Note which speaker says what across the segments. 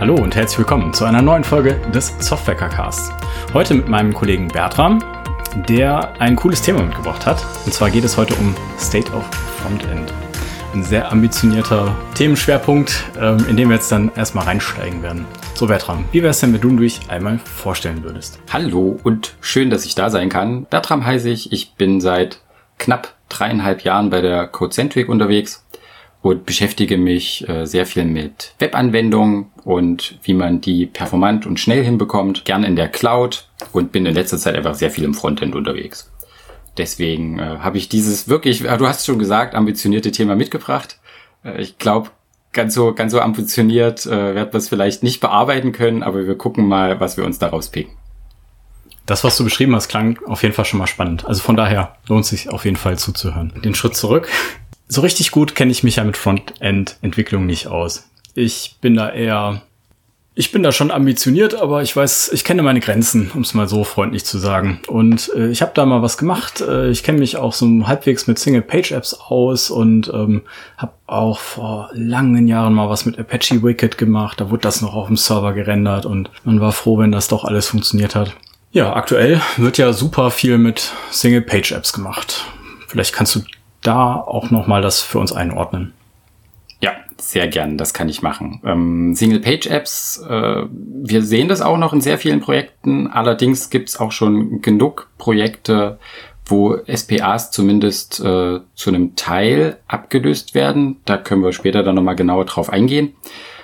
Speaker 1: Hallo und herzlich willkommen zu einer neuen Folge des Softwarecasts. Heute mit meinem Kollegen Bertram, der ein cooles Thema mitgebracht hat. Und zwar geht es heute um State of Frontend. Ein sehr ambitionierter Themenschwerpunkt, ähm, in dem wir jetzt dann erstmal reinsteigen werden. So, Bertram, wie wäre es denn, wenn du dich einmal vorstellen würdest?
Speaker 2: Hallo und schön, dass ich da sein kann. Bertram heiße ich. Ich bin seit knapp dreieinhalb Jahren bei der CodeCentric unterwegs und beschäftige mich äh, sehr viel mit Webanwendungen und wie man die performant und schnell hinbekommt, gern in der Cloud und bin in letzter Zeit einfach sehr viel im Frontend unterwegs. Deswegen äh, habe ich dieses wirklich, äh, du hast schon gesagt, ambitionierte Thema mitgebracht. Äh, ich glaube, ganz so, ganz so ambitioniert äh, werden wir es vielleicht nicht bearbeiten können, aber wir gucken mal, was wir uns daraus picken.
Speaker 1: Das, was du beschrieben hast, klang auf jeden Fall schon mal spannend. Also von daher lohnt sich auf jeden Fall zuzuhören. Den Schritt zurück so richtig gut kenne ich mich ja mit Frontend-Entwicklung nicht aus. Ich bin da eher, ich bin da schon ambitioniert, aber ich weiß, ich kenne meine Grenzen, um es mal so freundlich zu sagen. Und äh, ich habe da mal was gemacht. Äh, ich kenne mich auch so halbwegs mit Single-Page-Apps aus und ähm, habe auch vor langen Jahren mal was mit Apache Wicked gemacht. Da wurde das noch auf dem Server gerendert und man war froh, wenn das doch alles funktioniert hat. Ja, aktuell wird ja super viel mit Single-Page-Apps gemacht. Vielleicht kannst du da auch nochmal das für uns einordnen?
Speaker 2: Ja, sehr gern, das kann ich machen. Ähm, Single-Page-Apps, äh, wir sehen das auch noch in sehr vielen Projekten. Allerdings gibt es auch schon genug Projekte, wo SPAs zumindest äh, zu einem Teil abgelöst werden. Da können wir später dann nochmal genauer drauf eingehen.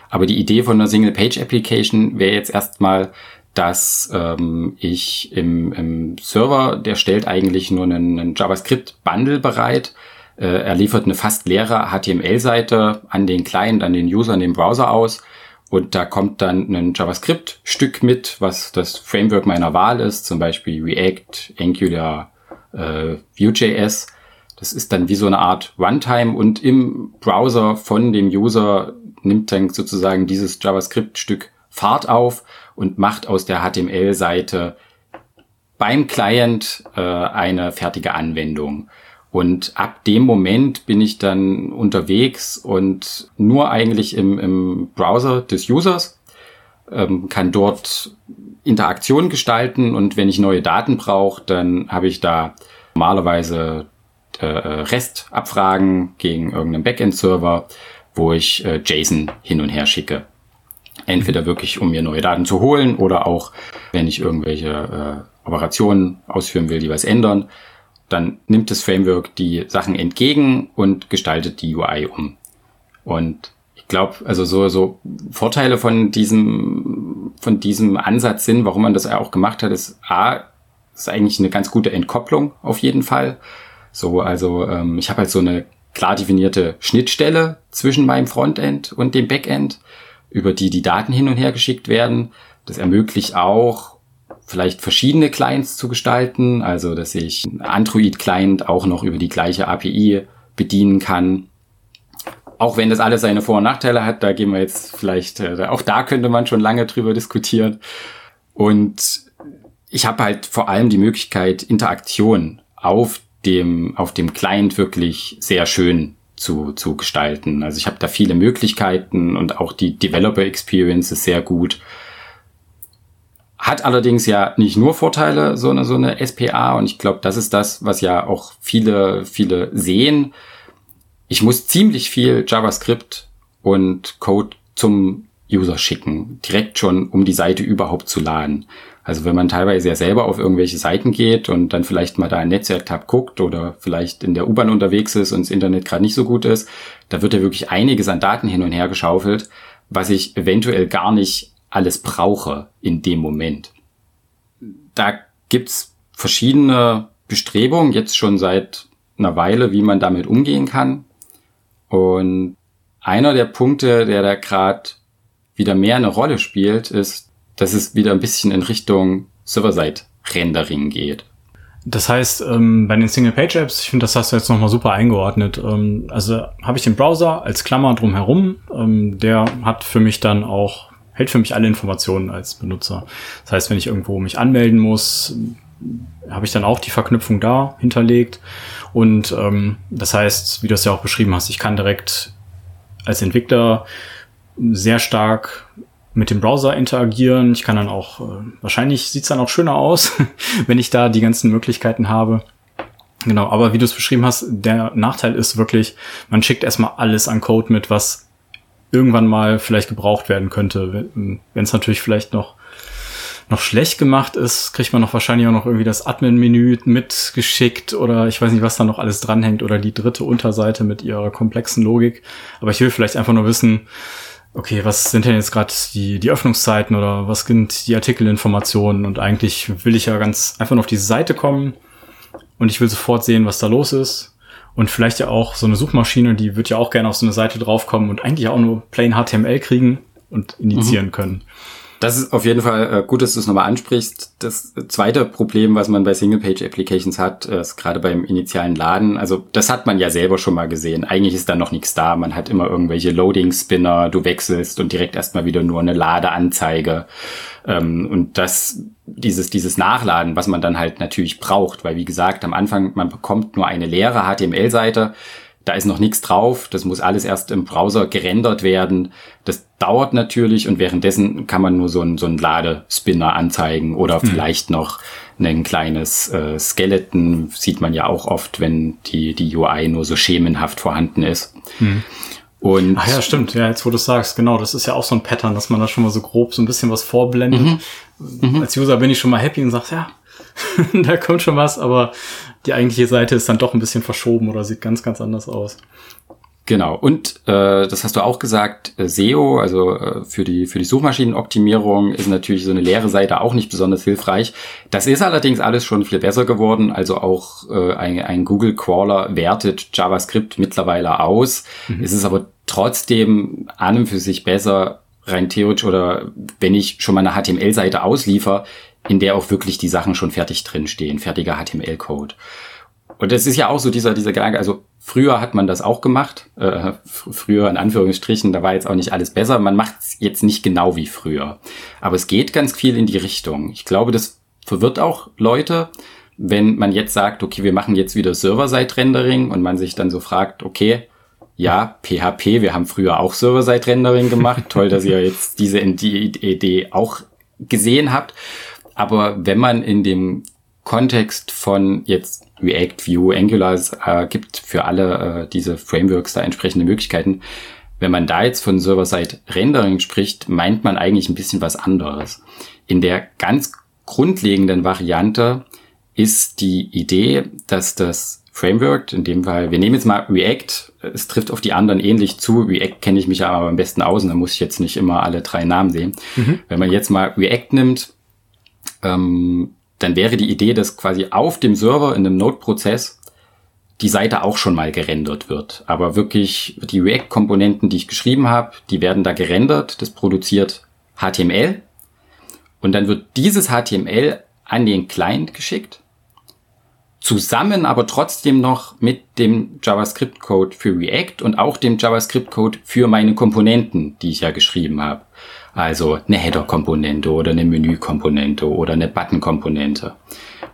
Speaker 2: Aber die Idee von einer Single-Page-Application wäre jetzt erstmal, dass ähm, ich im, im Server, der stellt eigentlich nur einen, einen JavaScript-Bundle bereit. Äh, er liefert eine fast leere HTML-Seite an den Client, an den User, an den Browser aus. Und da kommt dann ein JavaScript-Stück mit, was das Framework meiner Wahl ist, zum Beispiel React, Angular, äh, Vue.js. Das ist dann wie so eine Art Runtime und im Browser von dem User nimmt dann sozusagen dieses JavaScript-Stück Fahrt auf und macht aus der HTML-Seite beim Client äh, eine fertige Anwendung. Und ab dem Moment bin ich dann unterwegs und nur eigentlich im, im Browser des Users, ähm, kann dort Interaktion gestalten und wenn ich neue Daten brauche, dann habe ich da normalerweise äh, REST-Abfragen gegen irgendeinen Backend-Server, wo ich äh, JSON hin und her schicke. Entweder wirklich, um mir neue Daten zu holen oder auch, wenn ich irgendwelche äh, Operationen ausführen will, die was ändern, dann nimmt das Framework die Sachen entgegen und gestaltet die UI um. Und ich glaube, also so, so Vorteile von diesem, von diesem Ansatz sind, warum man das auch gemacht hat, ist A, ist eigentlich eine ganz gute Entkopplung auf jeden Fall. So, also ähm, ich habe halt so eine klar definierte Schnittstelle zwischen meinem Frontend und dem Backend über die die Daten hin und her geschickt werden. Das ermöglicht auch, vielleicht verschiedene Clients zu gestalten, also dass ich Android-Client auch noch über die gleiche API bedienen kann. Auch wenn das alles seine Vor- und Nachteile hat, da gehen wir jetzt vielleicht, äh, auch da könnte man schon lange drüber diskutieren. Und ich habe halt vor allem die Möglichkeit, Interaktion auf dem, auf dem Client wirklich sehr schön zu, zu gestalten. Also ich habe da viele Möglichkeiten und auch die Developer Experience ist sehr gut. Hat allerdings ja nicht nur Vorteile, so eine, so eine SPA. Und ich glaube, das ist das, was ja auch viele, viele sehen. Ich muss ziemlich viel JavaScript und Code zum User schicken, direkt schon, um die Seite überhaupt zu laden. Also wenn man teilweise ja selber auf irgendwelche Seiten geht und dann vielleicht mal da ein Netzwerktab guckt oder vielleicht in der U-Bahn unterwegs ist und das Internet gerade nicht so gut ist, da wird ja wirklich einiges an Daten hin und her geschaufelt, was ich eventuell gar nicht alles brauche in dem Moment. Da gibt's verschiedene Bestrebungen, jetzt schon seit einer Weile, wie man damit umgehen kann. Und einer der Punkte, der da gerade wieder mehr eine Rolle spielt, ist dass es wieder ein bisschen in Richtung Server-Side-Rendering geht.
Speaker 1: Das heißt, ähm, bei den Single-Page-Apps, ich finde, das hast du jetzt nochmal super eingeordnet. Ähm, also habe ich den Browser als Klammer drumherum. Ähm, der hat für mich dann auch, hält für mich alle Informationen als Benutzer. Das heißt, wenn ich irgendwo mich anmelden muss, habe ich dann auch die Verknüpfung da hinterlegt. Und ähm, das heißt, wie du es ja auch beschrieben hast, ich kann direkt als Entwickler sehr stark mit dem Browser interagieren. Ich kann dann auch, äh, wahrscheinlich sieht's dann auch schöner aus, wenn ich da die ganzen Möglichkeiten habe. Genau, aber wie du es beschrieben hast, der Nachteil ist wirklich, man schickt erstmal alles an Code mit, was irgendwann mal vielleicht gebraucht werden könnte. Wenn es natürlich vielleicht noch noch schlecht gemacht ist, kriegt man noch wahrscheinlich auch noch irgendwie das Admin-Menü mitgeschickt oder ich weiß nicht, was da noch alles dranhängt oder die dritte Unterseite mit ihrer komplexen Logik. Aber ich will vielleicht einfach nur wissen, okay, was sind denn jetzt gerade die, die Öffnungszeiten oder was sind die Artikelinformationen und eigentlich will ich ja ganz einfach nur auf diese Seite kommen und ich will sofort sehen, was da los ist. Und vielleicht ja auch so eine Suchmaschine, die wird ja auch gerne auf so eine Seite draufkommen und eigentlich auch nur plain HTML kriegen und initiieren mhm. können.
Speaker 2: Das ist auf jeden Fall äh, gut, dass du es nochmal ansprichst. Das zweite Problem, was man bei Single-Page-Applications hat, äh, ist gerade beim initialen Laden. Also das hat man ja selber schon mal gesehen. Eigentlich ist da noch nichts da. Man hat immer irgendwelche Loading-Spinner, du wechselst und direkt erstmal wieder nur eine Ladeanzeige. Ähm, und das, dieses, dieses Nachladen, was man dann halt natürlich braucht, weil wie gesagt, am Anfang, man bekommt nur eine leere HTML-Seite da ist noch nichts drauf, das muss alles erst im Browser gerendert werden. Das dauert natürlich und währenddessen kann man nur so einen, so einen Ladespinner anzeigen oder hm. vielleicht noch ein kleines äh, Skeleton, sieht man ja auch oft, wenn die, die UI nur so schemenhaft vorhanden ist. Hm.
Speaker 1: Und Ach ja, stimmt. Ja, jetzt wo du sagst, genau, das ist ja auch so ein Pattern, dass man da schon mal so grob so ein bisschen was vorblendet. Mhm. Mhm. Als User bin ich schon mal happy und sag, ja, da kommt schon was, aber die eigentliche Seite ist dann doch ein bisschen verschoben oder sieht ganz, ganz anders aus.
Speaker 2: Genau. Und äh, das hast du auch gesagt, äh, SEO, also äh, für die für die Suchmaschinenoptimierung ist natürlich so eine leere Seite auch nicht besonders hilfreich. Das ist allerdings alles schon viel besser geworden. Also auch äh, ein, ein Google Crawler wertet JavaScript mittlerweile aus. Mhm. Es ist aber trotzdem an und für sich besser rein theoretisch oder wenn ich schon mal eine HTML-Seite ausliefer, in der auch wirklich die Sachen schon fertig drinstehen, fertiger HTML-Code. Und das ist ja auch so dieser, dieser Gedanke, also früher hat man das auch gemacht, äh, früher in Anführungsstrichen, da war jetzt auch nicht alles besser, man macht es jetzt nicht genau wie früher. Aber es geht ganz viel in die Richtung. Ich glaube, das verwirrt auch Leute, wenn man jetzt sagt, okay, wir machen jetzt wieder Server-Side-Rendering und man sich dann so fragt, okay, ja, PHP, wir haben früher auch Server-Side-Rendering gemacht. Toll, dass ihr jetzt diese Idee auch gesehen habt. Aber wenn man in dem Kontext von jetzt React, Vue, Angular, äh, gibt für alle äh, diese Frameworks da entsprechende Möglichkeiten. Wenn man da jetzt von Server-Side-Rendering spricht, meint man eigentlich ein bisschen was anderes. In der ganz grundlegenden Variante ist die Idee, dass das Framework, in dem Fall, wir nehmen jetzt mal React, es trifft auf die anderen ähnlich zu. React kenne ich mich aber am besten aus und da muss ich jetzt nicht immer alle drei Namen sehen. Mhm. Wenn man jetzt mal React nimmt, ähm, dann wäre die Idee, dass quasi auf dem Server in einem Node-Prozess die Seite auch schon mal gerendert wird. Aber wirklich die React-Komponenten, die ich geschrieben habe, die werden da gerendert. Das produziert HTML. Und dann wird dieses HTML an den Client geschickt. Zusammen aber trotzdem noch mit dem JavaScript-Code für React und auch dem JavaScript-Code für meine Komponenten, die ich ja geschrieben habe. Also eine Header-Komponente oder eine Menü-Komponente oder eine Button-Komponente.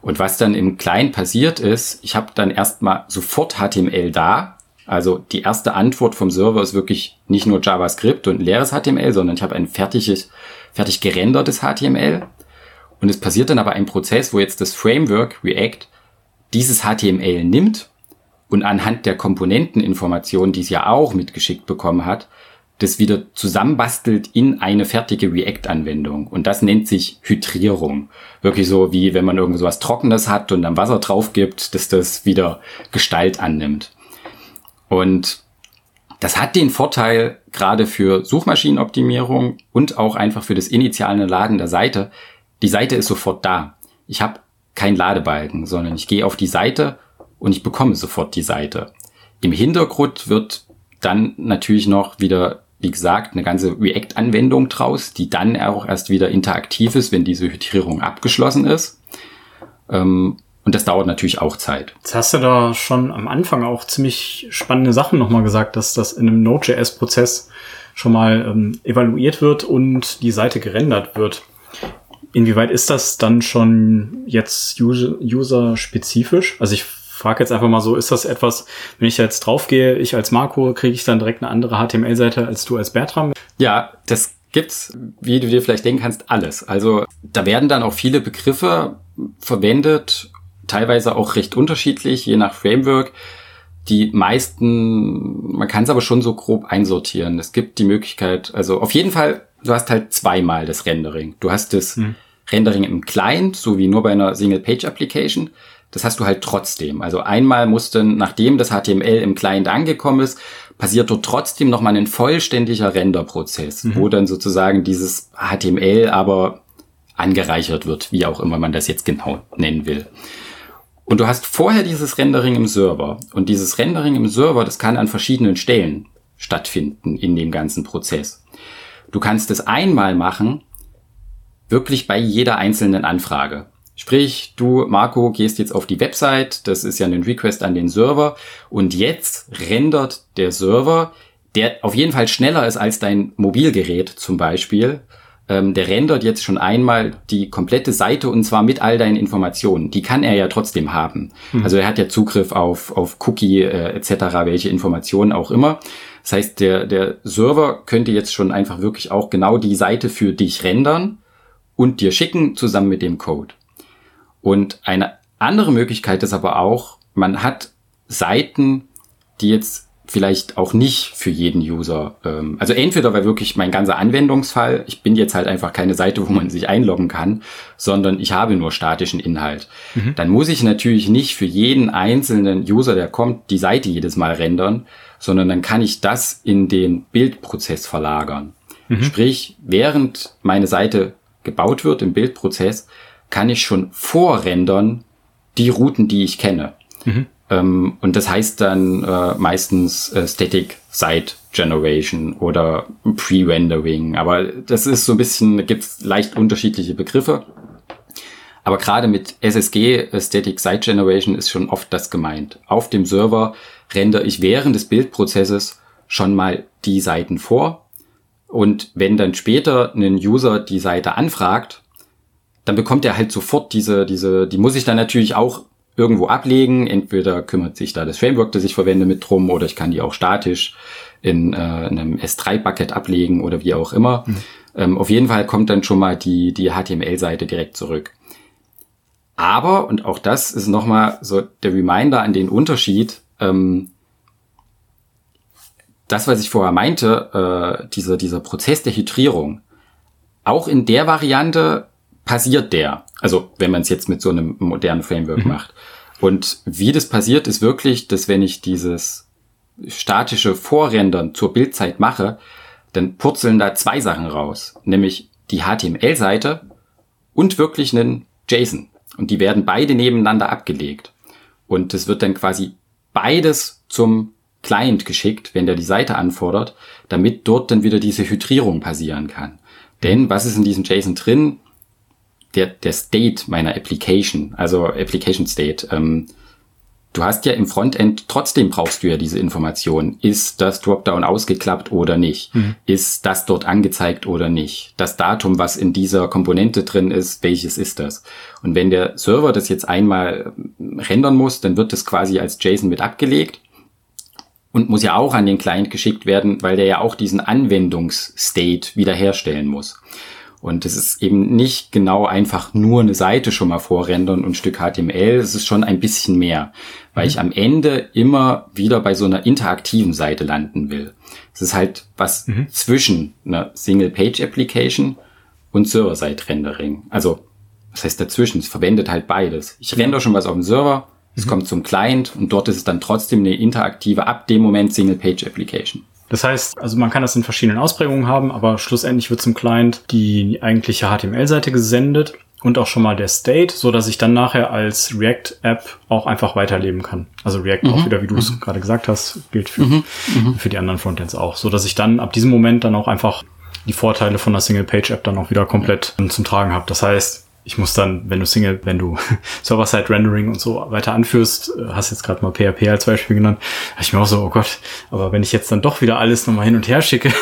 Speaker 2: Und was dann im Client passiert ist, ich habe dann erstmal sofort HTML da. Also die erste Antwort vom Server ist wirklich nicht nur JavaScript und leeres HTML, sondern ich habe ein fertiges, fertig gerendertes HTML. Und es passiert dann aber ein Prozess, wo jetzt das Framework React dieses HTML nimmt und anhand der Komponenteninformationen, die es ja auch mitgeschickt bekommen hat, das wieder zusammenbastelt in eine fertige React-Anwendung. Und das nennt sich Hydrierung. Wirklich so, wie wenn man irgend so was Trockenes hat und dann Wasser drauf gibt, dass das wieder Gestalt annimmt. Und das hat den Vorteil, gerade für Suchmaschinenoptimierung und auch einfach für das initiale Laden der Seite. Die Seite ist sofort da. Ich habe kein Ladebalken, sondern ich gehe auf die Seite und ich bekomme sofort die Seite. Im Hintergrund wird dann natürlich noch wieder wie gesagt, eine ganze React-Anwendung draus, die dann auch erst wieder interaktiv ist, wenn diese Hydrierung abgeschlossen ist. Ähm, und das dauert natürlich auch Zeit.
Speaker 1: Jetzt hast du da schon am Anfang auch ziemlich spannende Sachen nochmal gesagt, dass das in einem Node.js-Prozess schon mal ähm, evaluiert wird und die Seite gerendert wird. Inwieweit ist das dann schon jetzt user-spezifisch? Also ich frage jetzt einfach mal so, ist das etwas, wenn ich jetzt draufgehe, ich als Marco, kriege ich dann direkt eine andere HTML-Seite als du als Bertram?
Speaker 2: Ja, das gibt's, wie du dir vielleicht denken kannst, alles. Also da werden dann auch viele Begriffe verwendet, teilweise auch recht unterschiedlich, je nach Framework. Die meisten, man kann es aber schon so grob einsortieren. Es gibt die Möglichkeit, also auf jeden Fall, du hast halt zweimal das Rendering. Du hast das hm. Rendering im Client, so wie nur bei einer Single-Page-Application. Das hast du halt trotzdem. Also einmal muss dann, nachdem das HTML im Client angekommen ist, passiert dort trotzdem nochmal ein vollständiger Renderprozess, mhm. wo dann sozusagen dieses HTML aber angereichert wird, wie auch immer man das jetzt genau nennen will. Und du hast vorher dieses Rendering im Server. Und dieses Rendering im Server, das kann an verschiedenen Stellen stattfinden in dem ganzen Prozess. Du kannst es einmal machen, wirklich bei jeder einzelnen Anfrage. Sprich, du, Marco, gehst jetzt auf die Website, das ist ja ein Request an den Server und jetzt rendert der Server, der auf jeden Fall schneller ist als dein Mobilgerät zum Beispiel, ähm, der rendert jetzt schon einmal die komplette Seite und zwar mit all deinen Informationen. Die kann er ja trotzdem haben. Mhm. Also er hat ja Zugriff auf, auf Cookie äh, etc., welche Informationen auch immer. Das heißt, der, der Server könnte jetzt schon einfach wirklich auch genau die Seite für dich rendern und dir schicken zusammen mit dem Code. Und eine andere Möglichkeit ist aber auch, man hat Seiten, die jetzt vielleicht auch nicht für jeden User, ähm, also entweder weil wirklich mein ganzer Anwendungsfall, ich bin jetzt halt einfach keine Seite, wo man sich einloggen kann, sondern ich habe nur statischen Inhalt. Mhm. Dann muss ich natürlich nicht für jeden einzelnen User, der kommt, die Seite jedes Mal rendern, sondern dann kann ich das in den Bildprozess verlagern. Mhm. Sprich, während meine Seite gebaut wird im Bildprozess, kann ich schon vorrendern die Routen, die ich kenne. Mhm. Ähm, und das heißt dann äh, meistens äh, Static Site Generation oder Pre-Rendering. Aber das ist so ein bisschen, gibt es leicht unterschiedliche Begriffe. Aber gerade mit SSG, äh, Static Site Generation, ist schon oft das gemeint. Auf dem Server rendere ich während des Bildprozesses schon mal die Seiten vor. Und wenn dann später ein User die Seite anfragt, dann bekommt er halt sofort diese, diese, die muss ich dann natürlich auch irgendwo ablegen. Entweder kümmert sich da das Framework, das ich verwende, mit drum, oder ich kann die auch statisch in, äh, in einem S3-Bucket ablegen oder wie auch immer. Mhm. Ähm, auf jeden Fall kommt dann schon mal die, die HTML-Seite direkt zurück. Aber, und auch das ist nochmal so der Reminder an den Unterschied, ähm, das, was ich vorher meinte, äh, dieser, dieser Prozess der Hydrierung, auch in der Variante passiert der. Also wenn man es jetzt mit so einem modernen Framework mhm. macht. Und wie das passiert, ist wirklich, dass wenn ich dieses statische Vorrendern zur Bildzeit mache, dann purzeln da zwei Sachen raus. Nämlich die HTML-Seite und wirklich einen JSON. Und die werden beide nebeneinander abgelegt. Und es wird dann quasi beides zum Client geschickt, wenn der die Seite anfordert, damit dort dann wieder diese Hydrierung passieren kann. Denn was ist in diesem JSON drin? Der, der State meiner Application, also Application State. Ähm, du hast ja im Frontend, trotzdem brauchst du ja diese Information. Ist das Dropdown ausgeklappt oder nicht? Mhm. Ist das dort angezeigt oder nicht? Das Datum, was in dieser Komponente drin ist, welches ist das? Und wenn der Server das jetzt einmal ähm, rendern muss, dann wird das quasi als JSON mit abgelegt und muss ja auch an den Client geschickt werden, weil der ja auch diesen Anwendungsstate wiederherstellen muss. Und es ist eben nicht genau einfach nur eine Seite schon mal vorrendern und ein Stück HTML. Es ist schon ein bisschen mehr, weil mhm. ich am Ende immer wieder bei so einer interaktiven Seite landen will. Es ist halt was mhm. zwischen einer Single-Page-Application und Server-Side-Rendering. Also, was heißt dazwischen? Es verwendet halt beides. Ich render schon was auf dem Server, es mhm. kommt zum Client und dort ist es dann trotzdem eine interaktive, ab dem Moment Single-Page-Application.
Speaker 1: Das heißt, also man kann das in verschiedenen Ausprägungen haben, aber schlussendlich wird zum Client die eigentliche HTML-Seite gesendet und auch schon mal der State, so dass ich dann nachher als React-App auch einfach weiterleben kann. Also React mhm. auch wieder, wie du es mhm. gerade gesagt hast, gilt für, mhm. mhm. für die anderen Frontends auch, so dass ich dann ab diesem Moment dann auch einfach die Vorteile von einer Single-Page-App dann auch wieder komplett zum Tragen habe. Das heißt, ich muss dann, wenn du Single, wenn du Server-Side-Rendering und so weiter anführst, äh, hast jetzt gerade mal PHP als Beispiel genannt, da ich mir auch so, oh Gott, aber wenn ich jetzt dann doch wieder alles nochmal hin und her schicke,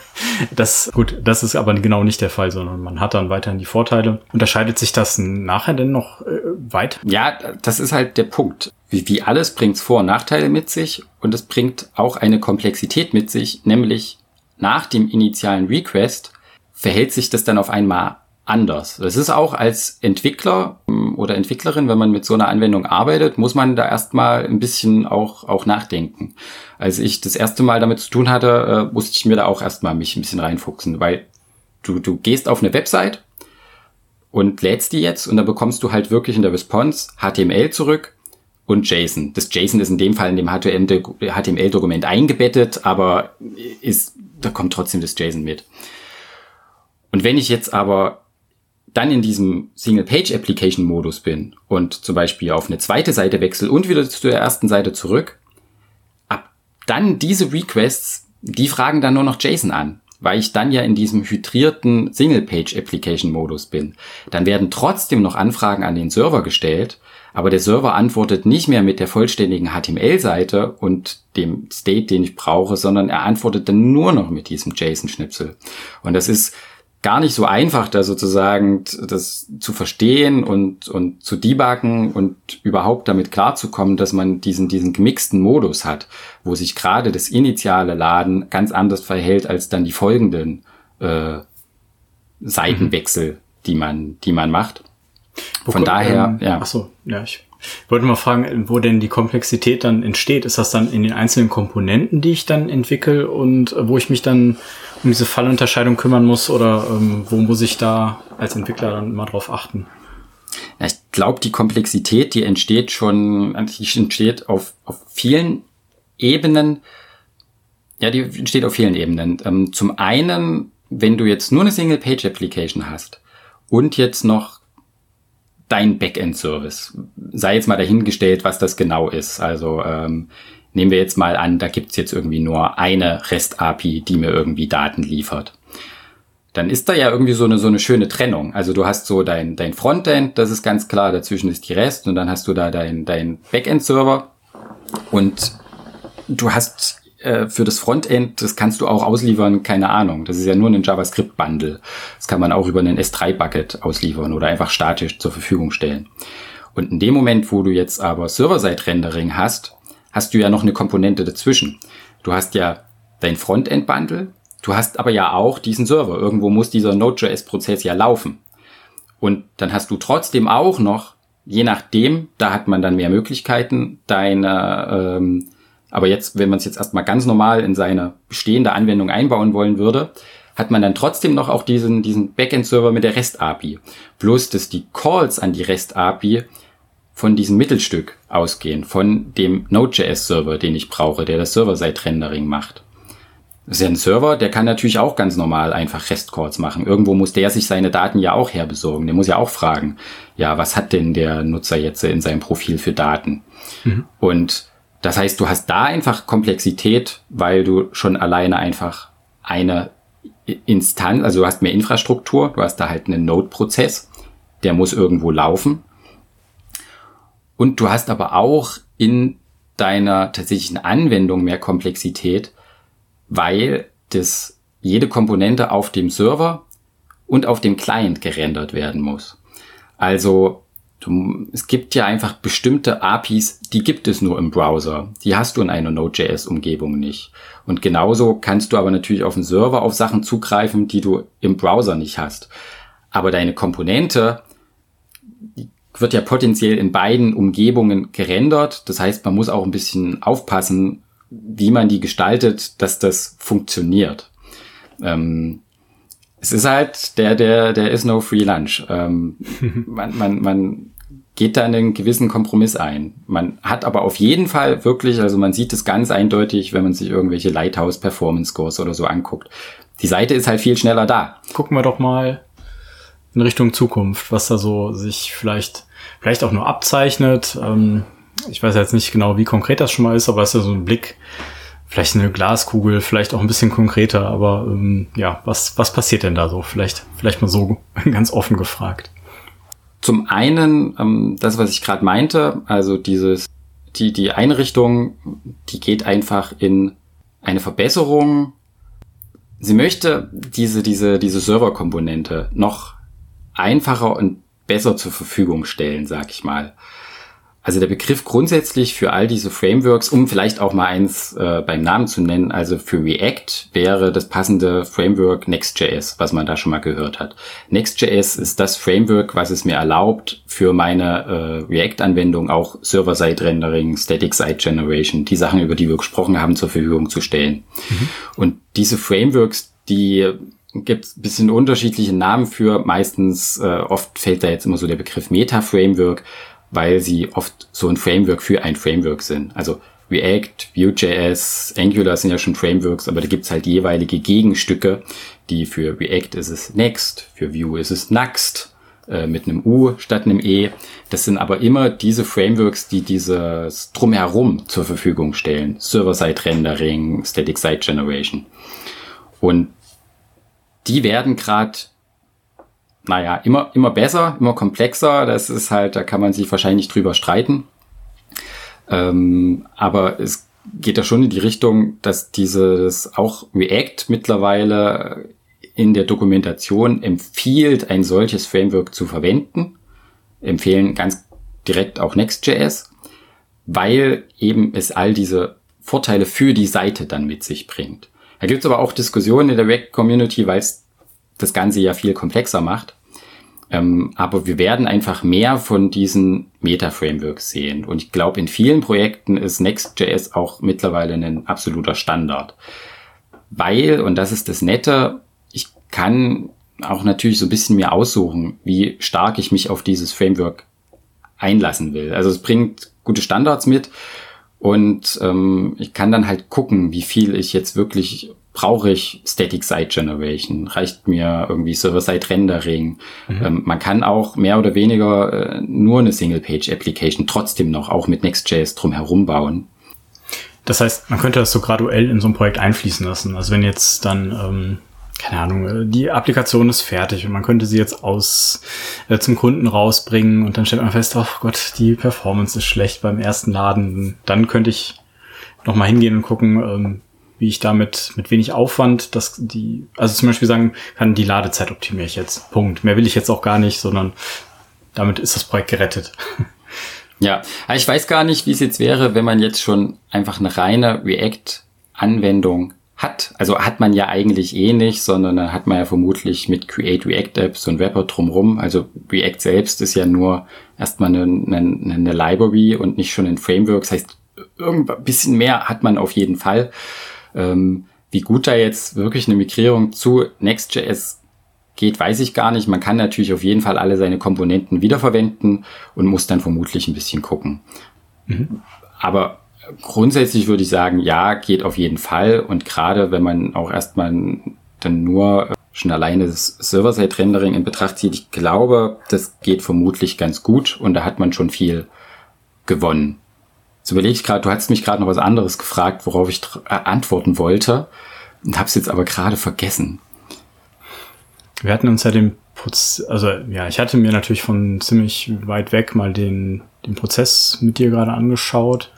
Speaker 1: das, gut, das ist aber genau nicht der Fall, sondern man hat dann weiterhin die Vorteile. Unterscheidet sich das nachher denn noch äh, weit?
Speaker 2: Ja, das ist halt der Punkt. Wie, wie alles bringt's Vor- und Nachteile mit sich und es bringt auch eine Komplexität mit sich, nämlich nach dem initialen Request verhält sich das dann auf einmal anders. Das ist auch als Entwickler ähm, oder Entwicklerin, wenn man mit so einer Anwendung arbeitet, muss man da erstmal ein bisschen auch, auch nachdenken. Als ich das erste Mal damit zu tun hatte, äh, musste ich mir da auch erstmal mich ein bisschen reinfuchsen, weil du, du gehst auf eine Website und lädst die jetzt und dann bekommst du halt wirklich in der Response HTML zurück und JSON. Das JSON ist in dem Fall in dem HTML-Dokument eingebettet, aber ist, da kommt trotzdem das JSON mit. Und wenn ich jetzt aber dann in diesem Single-Page-Application-Modus bin und zum Beispiel auf eine zweite Seite wechsle und wieder zu der ersten Seite zurück, ab dann diese Requests, die fragen dann nur noch JSON an, weil ich dann ja in diesem hydrierten Single-Page-Application-Modus bin. Dann werden trotzdem noch Anfragen an den Server gestellt, aber der Server antwortet nicht mehr mit der vollständigen HTML-Seite und dem State, den ich brauche, sondern er antwortet dann nur noch mit diesem JSON-Schnipsel. Und das ist gar nicht so einfach, da sozusagen das zu verstehen und, und zu debuggen und überhaupt damit klarzukommen, dass man diesen, diesen gemixten Modus hat, wo sich gerade das initiale Laden ganz anders verhält als dann die folgenden äh, Seitenwechsel, mhm. die man, die man macht.
Speaker 1: Von wo, daher, ähm, ja. Ach so, ja, ich wollte mal fragen, wo denn die Komplexität dann entsteht. Ist das dann in den einzelnen Komponenten, die ich dann entwickle und äh, wo ich mich dann um diese Fallunterscheidung kümmern muss oder ähm, wo muss ich da als Entwickler dann immer drauf achten?
Speaker 2: Ja, ich glaube, die Komplexität, die entsteht schon, die entsteht auf, auf vielen Ebenen. Ja, die entsteht auf vielen Ebenen. Ähm, zum einen, wenn du jetzt nur eine Single-Page-Application hast und jetzt noch dein Backend-Service, sei jetzt mal dahingestellt, was das genau ist. Also ähm, Nehmen wir jetzt mal an, da gibt's jetzt irgendwie nur eine REST-API, die mir irgendwie Daten liefert. Dann ist da ja irgendwie so eine, so eine schöne Trennung. Also du hast so dein, dein Frontend, das ist ganz klar, dazwischen ist die REST und dann hast du da dein, dein Backend-Server und du hast äh, für das Frontend, das kannst du auch ausliefern, keine Ahnung. Das ist ja nur ein JavaScript-Bundle. Das kann man auch über einen S3-Bucket ausliefern oder einfach statisch zur Verfügung stellen. Und in dem Moment, wo du jetzt aber Server-Side-Rendering hast, hast du ja noch eine Komponente dazwischen. Du hast ja dein Frontend-Bundle, du hast aber ja auch diesen Server. Irgendwo muss dieser Node.js-Prozess ja laufen. Und dann hast du trotzdem auch noch, je nachdem, da hat man dann mehr Möglichkeiten, deine, ähm, aber jetzt, wenn man es jetzt erstmal ganz normal in seine bestehende Anwendung einbauen wollen würde, hat man dann trotzdem noch auch diesen, diesen Backend-Server mit der REST-API. Bloß, dass die Calls an die REST-API von diesem Mittelstück ausgehen, von dem Node.js-Server, den ich brauche, der das Server-Side-Rendering macht. Das ist ja ein Server, der kann natürlich auch ganz normal einfach REST-Calls machen. Irgendwo muss der sich seine Daten ja auch herbesorgen. Der muss ja auch fragen, ja, was hat denn der Nutzer jetzt in seinem Profil für Daten? Mhm. Und das heißt, du hast da einfach Komplexität, weil du schon alleine einfach eine Instanz, also du hast mehr Infrastruktur, du hast da halt einen Node-Prozess, der muss irgendwo laufen und du hast aber auch in deiner tatsächlichen Anwendung mehr Komplexität, weil das jede Komponente auf dem Server und auf dem Client gerendert werden muss. Also du, es gibt ja einfach bestimmte APIs, die gibt es nur im Browser. Die hast du in einer Node.js-Umgebung nicht. Und genauso kannst du aber natürlich auf dem Server auf Sachen zugreifen, die du im Browser nicht hast. Aber deine Komponente, wird ja potenziell in beiden Umgebungen gerendert. Das heißt, man muss auch ein bisschen aufpassen, wie man die gestaltet, dass das funktioniert. Ähm, es ist halt, der, der, der ist no free lunch. Ähm, man, man, man geht da einen gewissen Kompromiss ein. Man hat aber auf jeden Fall wirklich, also man sieht es ganz eindeutig, wenn man sich irgendwelche Lighthouse Performance Scores oder so anguckt. Die Seite ist halt viel schneller da.
Speaker 1: Gucken wir doch mal in Richtung Zukunft, was da so sich vielleicht, vielleicht auch nur abzeichnet. Ähm, ich weiß jetzt nicht genau, wie konkret das schon mal ist, aber es ist ja so ein Blick, vielleicht eine Glaskugel, vielleicht auch ein bisschen konkreter, aber ähm, ja, was, was passiert denn da so? Vielleicht, vielleicht mal so ganz offen gefragt.
Speaker 2: Zum einen, ähm, das, was ich gerade meinte, also dieses, die, die Einrichtung, die geht einfach in eine Verbesserung. Sie möchte diese, diese, diese Serverkomponente noch einfacher und besser zur Verfügung stellen, sag ich mal. also der Begriff grundsätzlich für all diese Frameworks, um vielleicht auch mal eins äh, beim Namen zu nennen, also für React wäre das passende Framework Next.js, was man da schon mal gehört hat. Next.js ist das Framework, was es mir erlaubt, für meine äh, React-Anwendung auch Server-Side-Rendering, Static-Side-Generation, die Sachen, über die wir gesprochen haben, zur Verfügung zu stellen. Mhm. Und diese Frameworks, die gibt es bisschen unterschiedliche Namen für. Meistens, äh, oft fällt da jetzt immer so der Begriff Meta-Framework weil sie oft so ein Framework für ein Framework sind. Also React, Vue.js, Angular sind ja schon Frameworks, aber da gibt's halt jeweilige Gegenstücke, die für React ist es Next, für Vue ist es Next äh, mit einem U statt einem E. Das sind aber immer diese Frameworks, die dieses drumherum zur Verfügung stellen. Server-Side-Rendering, Static-Side-Generation. Und die werden gerade naja, immer, immer besser, immer komplexer. Das ist halt, da kann man sich wahrscheinlich drüber streiten. Ähm, aber es geht da schon in die Richtung, dass dieses auch React mittlerweile in der Dokumentation empfiehlt, ein solches Framework zu verwenden. Empfehlen ganz direkt auch Next.js, weil eben es all diese Vorteile für die Seite dann mit sich bringt. Da gibt es aber auch Diskussionen in der React-Community, weil es das Ganze ja viel komplexer macht. Ähm, aber wir werden einfach mehr von diesen Meta-Frameworks sehen. Und ich glaube, in vielen Projekten ist Next.js auch mittlerweile ein absoluter Standard. Weil, und das ist das Nette, ich kann auch natürlich so ein bisschen mir aussuchen, wie stark ich mich auf dieses Framework einlassen will. Also es bringt gute Standards mit und ähm, ich kann dann halt gucken, wie viel ich jetzt wirklich brauche ich Static Site Generation? Reicht mir irgendwie Server-Side Rendering? Mhm. Ähm, man kann auch mehr oder weniger äh, nur eine Single-Page-Application trotzdem noch auch mit Next.js drumherum bauen.
Speaker 1: Das heißt, man könnte das so graduell in so ein Projekt einfließen lassen. Also wenn jetzt dann, ähm, keine Ahnung, äh, die Applikation ist fertig und man könnte sie jetzt aus äh, zum Kunden rausbringen und dann stellt man fest, oh Gott, die Performance ist schlecht beim ersten Laden. Dann könnte ich noch mal hingehen und gucken, ähm, wie ich damit mit wenig Aufwand dass die, also zum Beispiel sagen kann, die Ladezeit optimiere ich jetzt. Punkt. Mehr will ich jetzt auch gar nicht, sondern damit ist das Projekt gerettet.
Speaker 2: Ja, ich weiß gar nicht, wie es jetzt wäre, wenn man jetzt schon einfach eine reine React-Anwendung hat. Also hat man ja eigentlich eh nicht, sondern dann hat man ja vermutlich mit Create React Apps und Wrapper drumrum. Also React selbst ist ja nur erstmal eine, eine, eine Library und nicht schon ein Framework. Das heißt, irgendein bisschen mehr hat man auf jeden Fall. Ähm, wie gut da jetzt wirklich eine Migrierung zu Next.js geht, weiß ich gar nicht. Man kann natürlich auf jeden Fall alle seine Komponenten wiederverwenden und muss dann vermutlich ein bisschen gucken. Mhm. Aber grundsätzlich würde ich sagen, ja, geht auf jeden Fall. Und gerade wenn man auch erstmal dann nur äh, schon alleine das Server-Side-Rendering in Betracht zieht, ich glaube, das geht vermutlich ganz gut und da hat man schon viel gewonnen. Jetzt überlege ich gerade, du hast mich gerade noch was anderes gefragt, worauf ich äh, antworten wollte und habe es jetzt aber gerade vergessen.
Speaker 1: Wir hatten uns ja den Prozess, also ja, ich hatte mir natürlich von ziemlich weit weg mal den, den Prozess mit dir gerade angeschaut,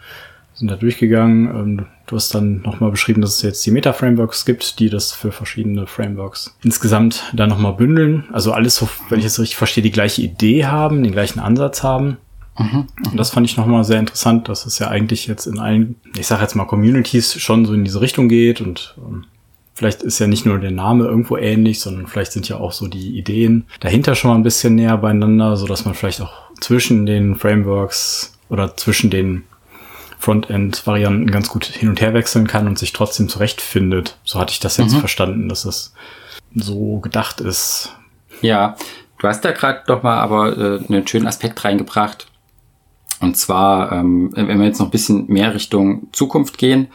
Speaker 1: sind da durchgegangen. Ähm, du hast dann nochmal beschrieben, dass es jetzt die Meta-Frameworks gibt, die das für verschiedene Frameworks insgesamt dann nochmal bündeln. Also alles, so, wenn ich es richtig verstehe, die gleiche Idee haben, den gleichen Ansatz haben. Mhm. Und das fand ich nochmal sehr interessant, dass es ja eigentlich jetzt in allen, ich sage jetzt mal Communities schon so in diese Richtung geht und ähm, vielleicht ist ja nicht nur der Name irgendwo ähnlich, sondern vielleicht sind ja auch so die Ideen dahinter schon mal ein bisschen näher beieinander, so dass man vielleicht auch zwischen den Frameworks oder zwischen den Frontend-Varianten ganz gut hin und her wechseln kann und sich trotzdem zurechtfindet. So hatte ich das jetzt mhm. verstanden, dass es so gedacht ist.
Speaker 2: Ja, du hast da gerade doch mal aber äh, einen schönen Aspekt reingebracht, und zwar, ähm, wenn wir jetzt noch ein bisschen mehr Richtung Zukunft gehen,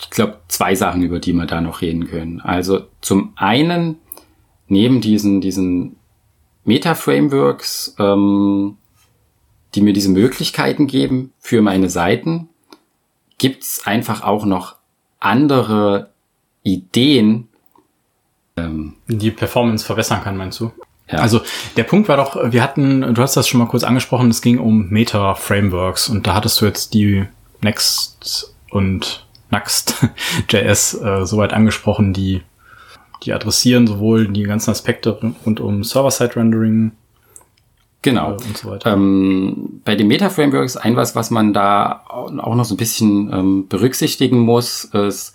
Speaker 2: ich glaube, zwei Sachen, über die wir da noch reden können. Also zum einen, neben diesen, diesen Meta-Frameworks, ähm, die mir diese Möglichkeiten geben für meine Seiten, gibt's einfach auch noch andere Ideen.
Speaker 1: Ähm, die Performance verbessern kann, meinst du? Ja. Also der Punkt war doch, wir hatten, du hast das schon mal kurz angesprochen, es ging um Meta-Frameworks und da hattest du jetzt die Next und Next.js äh, soweit angesprochen, die, die adressieren sowohl die ganzen Aspekte rund um Server-Side-Rendering
Speaker 2: Genau. Äh, und so weiter. Ähm, bei den Meta-Frameworks ein was, was man da auch noch so ein bisschen ähm, berücksichtigen muss, ist,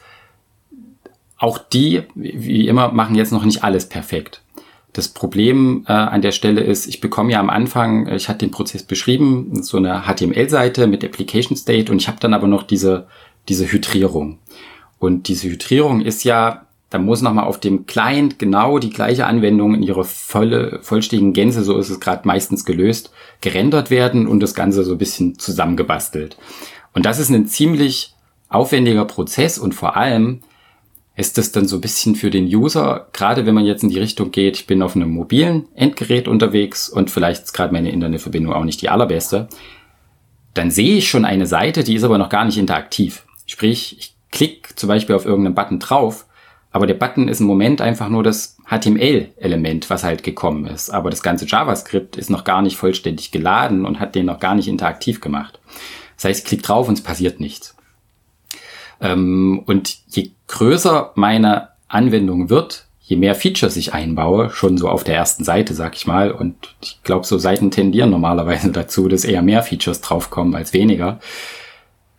Speaker 2: auch die, wie immer, machen jetzt noch nicht alles perfekt. Das Problem äh, an der Stelle ist, ich bekomme ja am Anfang, ich hatte den Prozess beschrieben, so eine HTML-Seite mit Application State und ich habe dann aber noch diese, diese Hydrierung. Und diese Hydrierung ist ja, da muss nochmal auf dem Client genau die gleiche Anwendung in ihrer volle, vollständigen Gänze, so ist es gerade meistens gelöst, gerendert werden und das Ganze so ein bisschen zusammengebastelt. Und das ist ein ziemlich aufwendiger Prozess und vor allem ist das dann so ein bisschen für den User, gerade wenn man jetzt in die Richtung geht, ich bin auf einem mobilen Endgerät unterwegs und vielleicht ist gerade meine Internetverbindung auch nicht die allerbeste, dann sehe ich schon eine Seite, die ist aber noch gar nicht interaktiv. Sprich, ich klicke zum Beispiel auf irgendeinen Button drauf, aber der Button ist im Moment einfach nur das HTML-Element, was halt gekommen ist. Aber das ganze JavaScript ist noch gar nicht vollständig geladen und hat den noch gar nicht interaktiv gemacht. Das heißt, ich klicke drauf und es passiert nichts. Ähm, und je größer meine Anwendung wird, je mehr Features ich einbaue, schon so auf der ersten Seite, sag ich mal, und ich glaube, so Seiten tendieren normalerweise dazu, dass eher mehr Features draufkommen als weniger,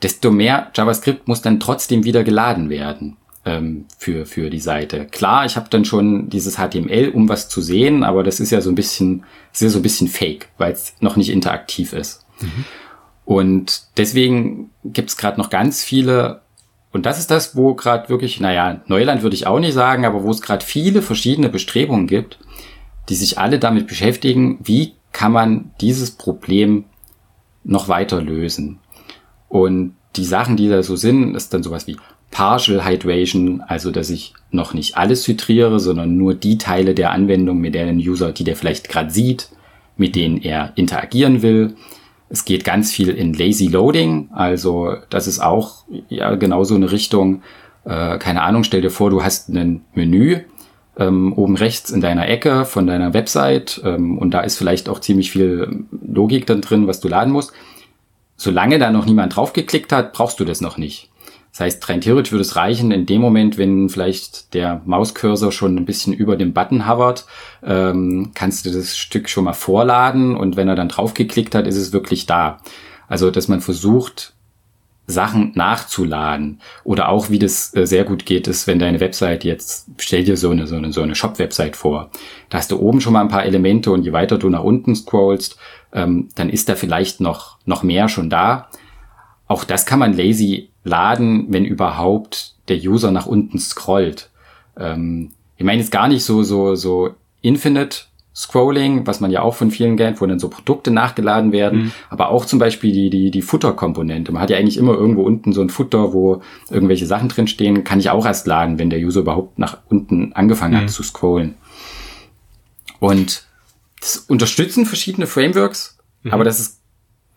Speaker 2: desto mehr JavaScript muss dann trotzdem wieder geladen werden ähm, für, für die Seite. Klar, ich habe dann schon dieses HTML, um was zu sehen, aber das ist ja so ein bisschen, ist ja so ein bisschen fake, weil es noch nicht interaktiv ist. Mhm. Und deswegen gibt es gerade noch ganz viele und das ist das, wo gerade wirklich, naja, Neuland würde ich auch nicht sagen, aber wo es gerade viele verschiedene Bestrebungen gibt, die sich alle damit beschäftigen, wie kann man dieses Problem noch weiter lösen. Und die Sachen, die da so sind, ist dann sowas wie Partial Hydration, also dass ich noch nicht alles hydriere, sondern nur die Teile der Anwendung, mit der ein User, die der vielleicht gerade sieht, mit denen er interagieren will. Es geht ganz viel in Lazy Loading, also das ist auch ja genau so eine Richtung. Äh, keine Ahnung, stell dir vor, du hast ein Menü ähm, oben rechts in deiner Ecke von deiner Website ähm, und da ist vielleicht auch ziemlich viel Logik dann drin, was du laden musst. Solange da noch niemand draufgeklickt hat, brauchst du das noch nicht. Das heißt, rein theoretisch würde es reichen, in dem Moment, wenn vielleicht der Mauscursor schon ein bisschen über dem Button hovert, ähm, kannst du das Stück schon mal vorladen und wenn er dann draufgeklickt hat, ist es wirklich da. Also, dass man versucht, Sachen nachzuladen. Oder auch, wie das äh, sehr gut geht, ist, wenn deine Website jetzt, stell dir so eine, so eine, so eine Shop-Website vor. Da hast du oben schon mal ein paar Elemente und je weiter du nach unten scrollst, ähm, dann ist da vielleicht noch, noch mehr schon da. Auch das kann man lazy laden, wenn überhaupt der User nach unten scrollt. Ähm, ich meine jetzt gar nicht so, so, so Infinite Scrolling, was man ja auch von vielen kennt, wo dann so Produkte nachgeladen werden, mhm. aber auch zum Beispiel die, die, die Futterkomponente. Man hat ja eigentlich immer irgendwo unten so ein Futter, wo irgendwelche Sachen drinstehen, kann ich auch erst laden, wenn der User überhaupt nach unten angefangen mhm. hat zu scrollen. Und das unterstützen verschiedene Frameworks, mhm. aber das ist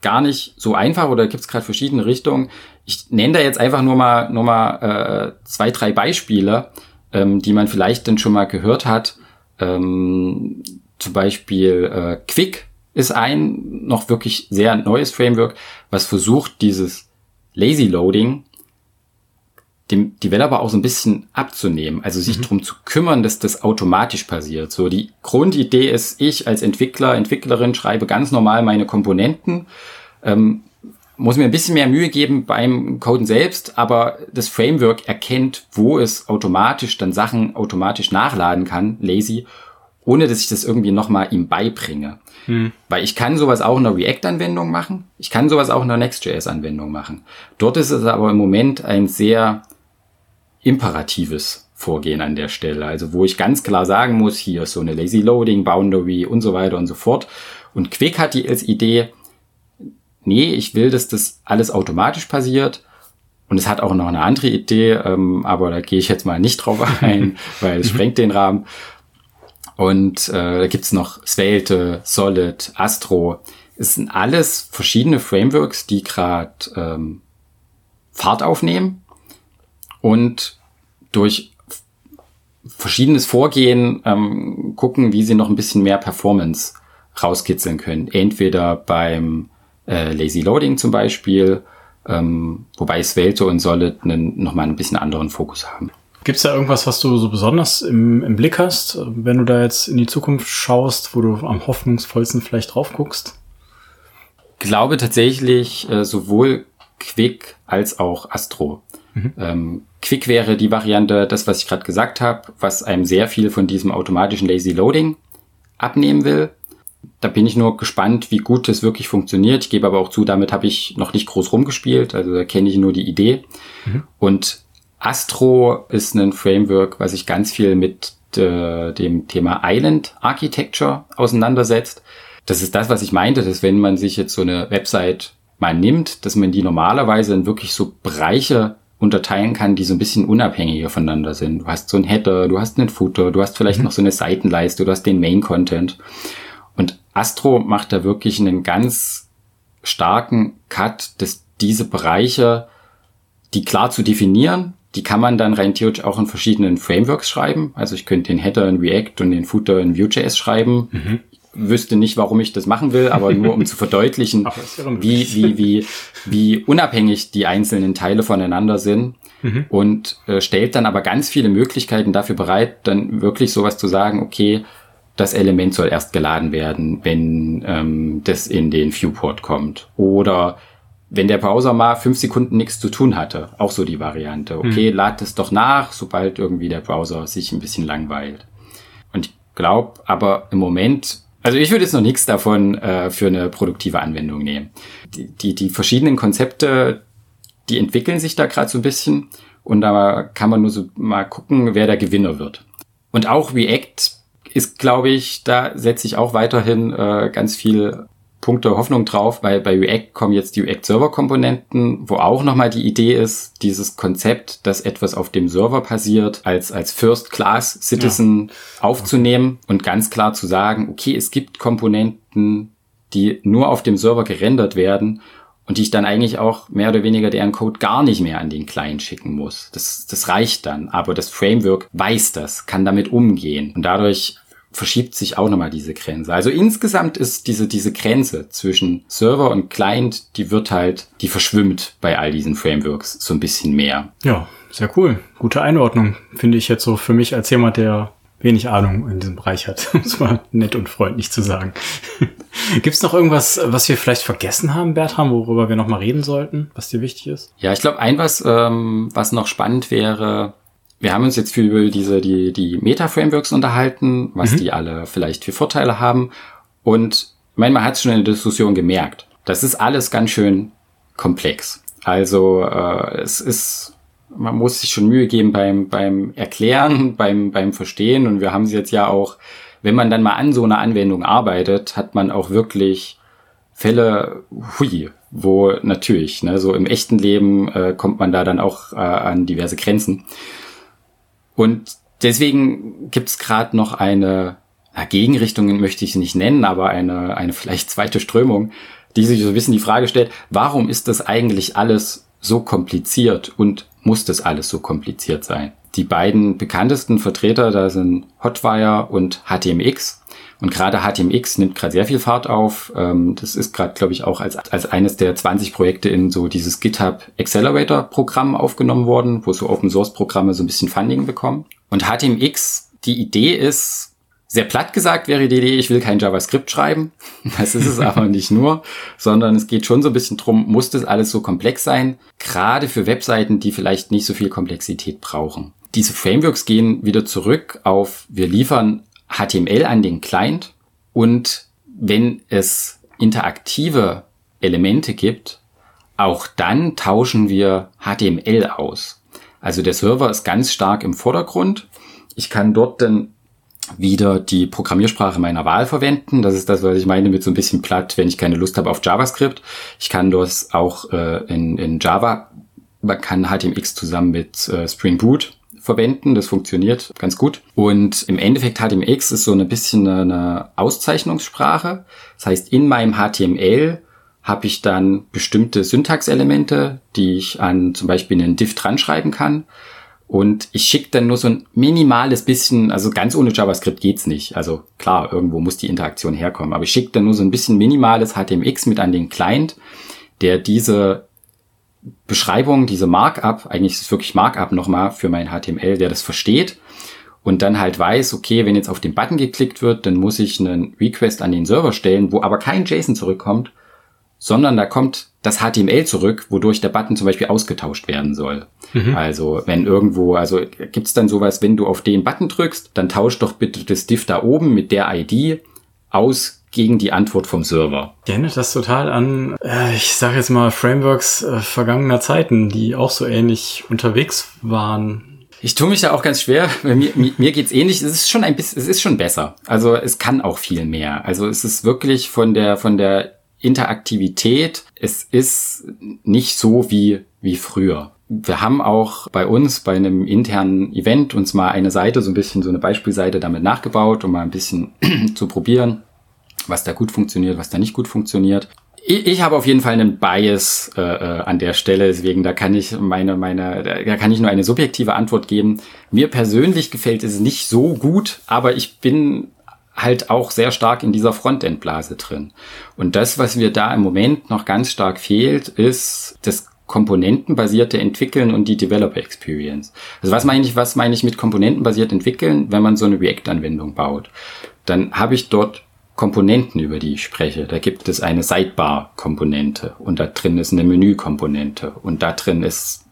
Speaker 2: gar nicht so einfach oder gibt es gerade verschiedene Richtungen. Ich nenne da jetzt einfach nur mal, nur mal äh, zwei, drei Beispiele, ähm, die man vielleicht dann schon mal gehört hat. Ähm, zum Beispiel äh, Quick ist ein noch wirklich sehr neues Framework, was versucht, dieses Lazy Loading dem Developer auch so ein bisschen abzunehmen, also sich mhm. darum zu kümmern, dass das automatisch passiert. So die Grundidee ist, ich als Entwickler, Entwicklerin schreibe ganz normal meine Komponenten, ähm, muss mir ein bisschen mehr Mühe geben beim Coden selbst, aber das Framework erkennt, wo es automatisch dann Sachen automatisch nachladen kann, lazy, ohne dass ich das irgendwie nochmal ihm beibringe. Hm. Weil ich kann sowas auch in einer React-Anwendung machen, ich kann sowas auch in einer Next.js-Anwendung machen. Dort ist es aber im Moment ein sehr imperatives Vorgehen an der Stelle. Also wo ich ganz klar sagen muss, hier ist so eine Lazy Loading, Boundary und so weiter und so fort. Und Quick hat die als Idee, nee, ich will, dass das alles automatisch passiert. Und es hat auch noch eine andere Idee, ähm, aber da gehe ich jetzt mal nicht drauf ein, weil es sprengt den Rahmen. Und äh, da gibt's noch Svelte, Solid, Astro. Es sind alles verschiedene Frameworks, die gerade ähm, Fahrt aufnehmen und durch verschiedenes Vorgehen ähm, gucken, wie sie noch ein bisschen mehr Performance rauskitzeln können. Entweder beim äh, Lazy Loading zum Beispiel, ähm, wobei Svelte und Solid einen, nochmal ein bisschen anderen Fokus haben.
Speaker 1: Gibt es da irgendwas, was du so besonders im, im Blick hast, wenn du da jetzt in die Zukunft schaust, wo du am hoffnungsvollsten vielleicht drauf guckst?
Speaker 2: glaube tatsächlich äh, sowohl Quick als auch Astro. Mhm. Ähm, Quick wäre die Variante, das, was ich gerade gesagt habe, was einem sehr viel von diesem automatischen Lazy Loading abnehmen will. Da bin ich nur gespannt, wie gut das wirklich funktioniert. Ich gebe aber auch zu, damit habe ich noch nicht groß rumgespielt. Also da kenne ich nur die Idee. Mhm. Und Astro ist ein Framework, was sich ganz viel mit äh, dem Thema Island Architecture auseinandersetzt. Das ist das, was ich meinte, dass wenn man sich jetzt so eine Website mal nimmt, dass man die normalerweise in wirklich so Bereiche unterteilen kann, die so ein bisschen unabhängiger voneinander sind. Du hast so ein Header, du hast einen Footer, du hast vielleicht mhm. noch so eine Seitenleiste, du hast den Main Content. Und Astro macht da wirklich einen ganz starken Cut, dass diese Bereiche, die klar zu definieren, die kann man dann rein theoretisch auch in verschiedenen Frameworks schreiben. Also ich könnte den Header in React und den Footer in Vue.js schreiben. Mhm wüsste nicht, warum ich das machen will, aber nur um zu verdeutlichen, wie, wie, wie, wie unabhängig die einzelnen Teile voneinander sind. Mhm. Und äh, stellt dann aber ganz viele Möglichkeiten dafür bereit, dann wirklich sowas zu sagen, okay, das Element soll erst geladen werden, wenn ähm, das in den Viewport kommt. Oder wenn der Browser mal fünf Sekunden nichts zu tun hatte, auch so die Variante. Okay, mhm. lad es doch nach, sobald irgendwie der Browser sich ein bisschen langweilt. Und ich glaube aber im Moment also ich würde jetzt noch nichts davon äh, für eine produktive Anwendung nehmen. Die, die, die verschiedenen Konzepte, die entwickeln sich da gerade so ein bisschen und da kann man nur so mal gucken, wer der Gewinner wird. Und auch React ist, glaube ich, da setze ich auch weiterhin äh, ganz viel Punkte Hoffnung drauf, weil bei React kommen jetzt die React-Server-Komponenten, wo auch nochmal die Idee ist, dieses Konzept, dass etwas auf dem Server passiert, als, als First-Class-Citizen ja. aufzunehmen und ganz klar zu sagen, okay, es gibt Komponenten, die nur auf dem Server gerendert werden und die ich dann eigentlich auch mehr oder weniger deren Code gar nicht mehr an den Client schicken muss. Das, das reicht dann. Aber das Framework weiß das, kann damit umgehen. Und dadurch verschiebt sich auch nochmal diese Grenze. Also insgesamt ist diese, diese Grenze zwischen Server und Client, die wird halt, die verschwimmt bei all diesen Frameworks so ein bisschen mehr.
Speaker 1: Ja, sehr cool. Gute Einordnung, finde ich jetzt so für mich als jemand, der wenig Ahnung in diesem Bereich hat, um es mal nett und freundlich zu sagen. Gibt es noch irgendwas, was wir vielleicht vergessen haben, Bertram, worüber wir nochmal reden sollten, was dir wichtig ist?
Speaker 2: Ja, ich glaube, ein was, ähm, was noch spannend wäre, wir haben uns jetzt viel über diese, die, die Meta-Frameworks unterhalten, was mhm. die alle vielleicht für Vorteile haben. Und man hat es schon in der Diskussion gemerkt. Das ist alles ganz schön komplex. Also äh, es ist, man muss sich schon Mühe geben beim, beim Erklären, beim, beim Verstehen. Und wir haben sie jetzt ja auch, wenn man dann mal an so einer Anwendung arbeitet, hat man auch wirklich Fälle, hui, wo natürlich, ne, so im echten Leben äh, kommt man da dann auch äh, an diverse Grenzen. Und deswegen gibt's gerade noch eine, na, Gegenrichtung möchte ich nicht nennen, aber eine, eine vielleicht zweite Strömung, die sich so ein bisschen die Frage stellt, warum ist das eigentlich alles so kompliziert und muss das alles so kompliziert sein? Die beiden bekanntesten Vertreter, da sind Hotwire und HTMX. Und gerade HTMX nimmt gerade sehr viel Fahrt auf. Ähm, das ist gerade, glaube ich, auch als, als eines der 20 Projekte in so dieses GitHub Accelerator Programm aufgenommen worden, wo so Open Source Programme so ein bisschen Funding bekommen. Und HTMX, die Idee ist, sehr platt gesagt wäre die Idee, ich will kein JavaScript schreiben. Das ist es aber nicht nur, sondern es geht schon so ein bisschen drum, muss das alles so komplex sein? Gerade für Webseiten, die vielleicht nicht so viel Komplexität brauchen. Diese Frameworks gehen wieder zurück auf, wir liefern HTML an den Client und wenn es interaktive Elemente gibt, auch dann tauschen wir HTML aus. Also der Server ist ganz stark im Vordergrund. Ich kann dort dann wieder die Programmiersprache meiner Wahl verwenden. Das ist das, was ich meine mit so ein bisschen platt, wenn ich keine Lust habe auf JavaScript. Ich kann das auch äh, in, in Java, man kann HTMX zusammen mit äh, Spring Boot verwenden. Das funktioniert ganz gut. Und im Endeffekt HTMX ist so ein bisschen eine Auszeichnungssprache. Das heißt, in meinem HTML habe ich dann bestimmte Syntaxelemente, die ich an zum Beispiel einen Div dran schreiben kann. Und ich schicke dann nur so ein minimales bisschen, also ganz ohne JavaScript geht's nicht. Also klar, irgendwo muss die Interaktion herkommen. Aber ich schicke dann nur so ein bisschen minimales HTMX mit an den Client, der diese Beschreibung, diese Markup, eigentlich ist es wirklich Markup nochmal für mein HTML, der das versteht und dann halt weiß, okay, wenn jetzt auf den Button geklickt wird, dann muss ich einen Request an den Server stellen, wo aber kein JSON zurückkommt, sondern da kommt das HTML zurück, wodurch der Button zum Beispiel ausgetauscht werden soll. Mhm. Also wenn irgendwo, also gibt's dann sowas, wenn du auf den Button drückst, dann tausch doch bitte das Diff da oben mit der ID aus gegen die Antwort vom Server.
Speaker 1: Erinnert das total an, äh, ich sage jetzt mal, Frameworks äh, vergangener Zeiten, die auch so ähnlich unterwegs waren.
Speaker 2: Ich tue mich da auch ganz schwer. Mir, mir, mir geht's ähnlich. Es ist schon ein bisschen, es ist schon besser. Also es kann auch viel mehr. Also es ist wirklich von der von der Interaktivität. Es ist nicht so wie wie früher. Wir haben auch bei uns bei einem internen Event uns mal eine Seite, so ein bisschen so eine Beispielseite damit nachgebaut, um mal ein bisschen zu probieren, was da gut funktioniert, was da nicht gut funktioniert ich, habe auf jeden Fall einen Bias äh, äh, an der Stelle, deswegen da kann ich meine meine da kann ich nur eine subjektive Antwort geben. Mir persönlich gefällt es nicht so gut, aber ich bin halt auch sehr stark in dieser Frontend-Blase drin. Und das, was mir da im Moment noch ganz stark fehlt, ist das komponentenbasierte Entwickeln und die Developer Experience. Also was meine ich, was meine ich mit komponentenbasiert entwickeln, wenn man so eine React-Anwendung baut? Dann habe ich dort Komponenten, über die ich spreche. Da gibt es eine Sidebar-Komponente und da drin ist eine Menü-Komponente und da drin ist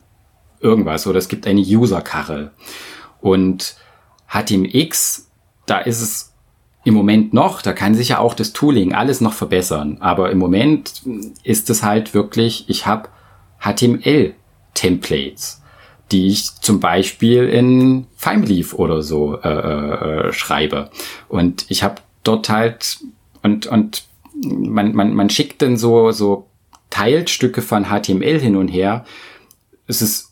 Speaker 2: irgendwas oder es gibt eine User-Karre. Und HTMX, da ist es im Moment noch, da kann sich ja auch das Tooling alles noch verbessern. Aber im Moment ist es halt wirklich, ich habe HTML-Templates, die ich zum Beispiel in Fimeleaf oder so äh, äh, äh schreibe. Und ich habe dort halt und, und man, man, man schickt dann so, so Teilstücke von HTML hin und her. Es ist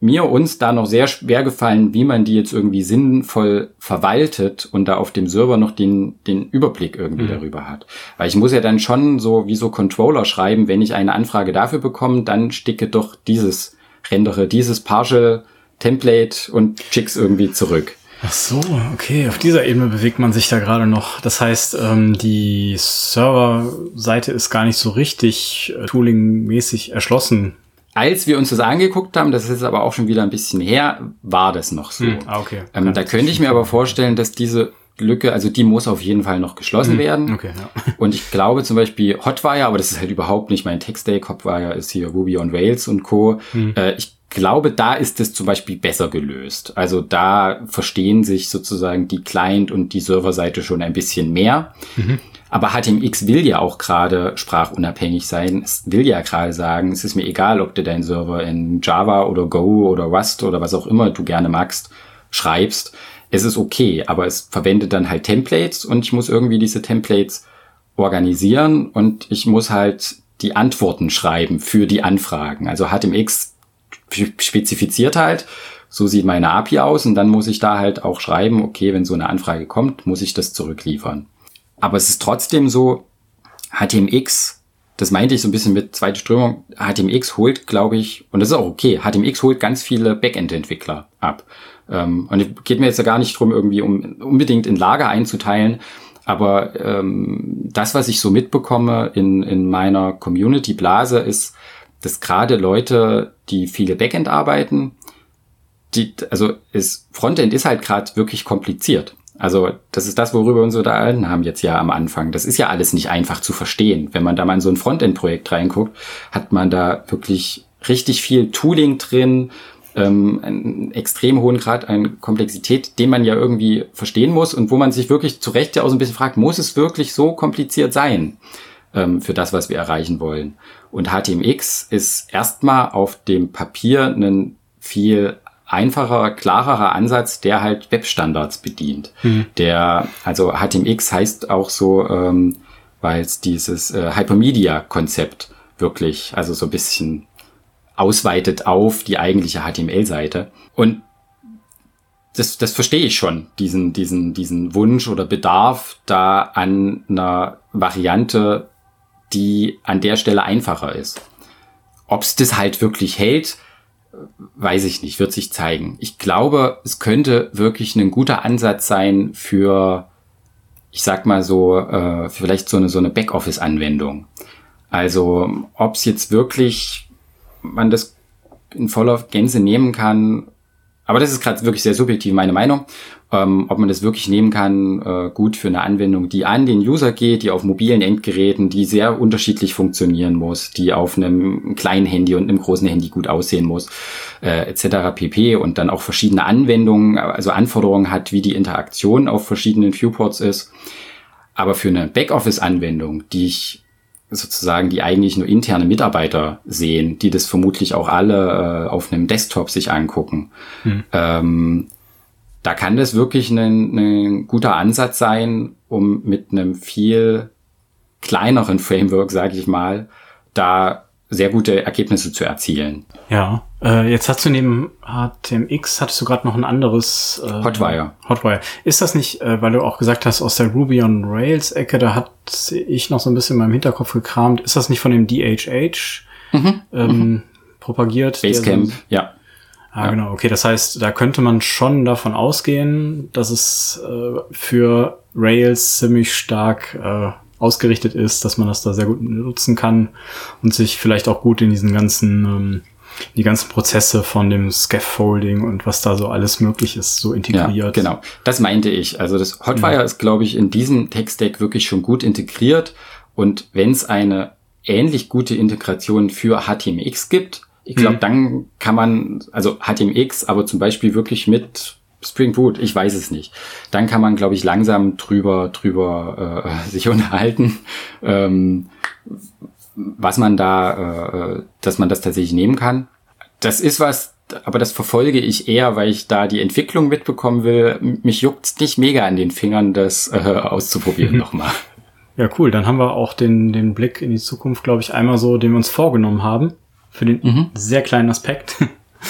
Speaker 2: mir uns da noch sehr schwer gefallen, wie man die jetzt irgendwie sinnvoll verwaltet und da auf dem Server noch den, den Überblick irgendwie mhm. darüber hat. Weil ich muss ja dann schon so wie so Controller schreiben, wenn ich eine Anfrage dafür bekomme, dann sticke doch dieses, rendere dieses Partial Template und schick's irgendwie zurück.
Speaker 1: Ach so, okay. Auf dieser Ebene bewegt man sich da gerade noch. Das heißt, ähm, die Serverseite ist gar nicht so richtig äh, toolingmäßig erschlossen.
Speaker 2: Als wir uns das angeguckt haben, das ist jetzt aber auch schon wieder ein bisschen her, war das noch so. Hm,
Speaker 1: ah, okay.
Speaker 2: Ähm, da könnte ich mir aber vorstellen, dass diese Lücke, also die muss auf jeden Fall noch geschlossen hm, werden.
Speaker 1: Okay, ja.
Speaker 2: Und ich glaube zum Beispiel Hotwire, aber das ist halt überhaupt nicht mein Text-Day. Hotwire ist hier Ruby on Rails und Co. Hm. Äh, ich glaube, da ist es zum Beispiel besser gelöst. Also da verstehen sich sozusagen die Client- und die Serverseite schon ein bisschen mehr. Mhm. Aber HTMX will ja auch gerade sprachunabhängig sein. Es will ja gerade sagen, es ist mir egal, ob du deinen Server in Java oder Go oder Rust oder was auch immer du gerne magst, schreibst. Es ist okay, aber es verwendet dann halt Templates und ich muss irgendwie diese Templates organisieren und ich muss halt die Antworten schreiben für die Anfragen. Also HTMX spezifiziert halt, so sieht meine API aus und dann muss ich da halt auch schreiben, okay, wenn so eine Anfrage kommt, muss ich das zurückliefern. Aber es ist trotzdem so, HTMX, das meinte ich so ein bisschen mit zweite Strömung, HTMX holt, glaube ich, und das ist auch okay, HTMX holt ganz viele Backend-Entwickler ab. Ähm, und es geht mir jetzt ja gar nicht drum, irgendwie um unbedingt in Lager einzuteilen, aber ähm, das, was ich so mitbekomme in, in meiner Community-Blase, ist, dass gerade Leute, die viele Backend arbeiten, die, also ist, Frontend ist halt gerade wirklich kompliziert. Also das ist das, worüber wir uns unterhalten haben jetzt ja am Anfang. Das ist ja alles nicht einfach zu verstehen. Wenn man da mal in so ein Frontend-Projekt reinguckt, hat man da wirklich richtig viel Tooling drin, ähm, einen extrem hohen Grad an Komplexität, den man ja irgendwie verstehen muss und wo man sich wirklich zu Recht ja auch so ein bisschen fragt, muss es wirklich so kompliziert sein? ähm, für das, was wir erreichen wollen. Und HTMX ist erstmal auf dem Papier ein viel einfacher, klarerer Ansatz, der halt Webstandards bedient. Mhm. Der, also HTMX heißt auch so, ähm, weil es dieses äh, Hypermedia-Konzept wirklich, also so ein bisschen ausweitet auf die eigentliche HTML-Seite. Und das, das verstehe ich schon, diesen, diesen, diesen Wunsch oder Bedarf, da an einer Variante die an der Stelle einfacher ist. Ob es das halt wirklich hält, weiß ich nicht, wird sich zeigen. Ich glaube, es könnte wirklich ein guter Ansatz sein für, ich sag mal so, äh, vielleicht so eine, so eine Backoffice-Anwendung. Also ob es jetzt wirklich man das in voller Gänze nehmen kann, aber das ist gerade wirklich sehr subjektiv meine Meinung, ähm, ob man das wirklich nehmen kann, äh, gut für eine Anwendung, die an den User geht, die auf mobilen Endgeräten, die sehr unterschiedlich funktionieren muss, die auf einem kleinen Handy und einem großen Handy gut aussehen muss, äh, etc. pp. Und dann auch verschiedene Anwendungen, also Anforderungen hat, wie die Interaktion auf verschiedenen Viewports ist. Aber für eine Backoffice-Anwendung, die ich sozusagen die eigentlich nur interne Mitarbeiter sehen, die das vermutlich auch alle äh, auf einem Desktop sich angucken. Hm. Ähm, da kann das wirklich ein, ein guter Ansatz sein, um mit einem viel kleineren Framework, sage ich mal, da sehr gute Ergebnisse zu erzielen.
Speaker 1: Ja, äh, jetzt hast du neben HTMX, hattest du gerade noch ein anderes
Speaker 2: äh, Hotwire.
Speaker 1: Hotwire. Ist das nicht, äh, weil du auch gesagt hast, aus der Ruby on Rails Ecke, da hat ich noch so ein bisschen in meinem Hinterkopf gekramt, ist das nicht von dem DHH mhm. Ähm, mhm. propagiert?
Speaker 2: Basecamp, ja.
Speaker 1: Ah, ja. genau. Okay, das heißt, da könnte man schon davon ausgehen, dass es äh, für Rails ziemlich stark äh, ausgerichtet ist, dass man das da sehr gut nutzen kann und sich vielleicht auch gut in diesen ganzen ähm, die ganzen Prozesse von dem Scaffolding und was da so alles möglich ist, so integriert. Ja,
Speaker 2: genau, das meinte ich. Also das Hotwire ja. ist, glaube ich, in diesem Tech-Stack wirklich schon gut integriert. Und wenn es eine ähnlich gute Integration für HTMX gibt, ich glaube, mhm. dann kann man, also HTMX, aber zum Beispiel wirklich mit Spring Boot, ich weiß es nicht. Dann kann man, glaube ich, langsam drüber, drüber äh, sich unterhalten, ähm, was man da, äh, dass man das tatsächlich nehmen kann. Das ist was, aber das verfolge ich eher, weil ich da die Entwicklung mitbekommen will. Mich juckt's nicht mega an den Fingern, das äh, auszuprobieren nochmal.
Speaker 1: Ja, cool. Dann haben wir auch den, den Blick in die Zukunft, glaube ich, einmal so, den wir uns vorgenommen haben. Für den mhm. sehr kleinen Aspekt.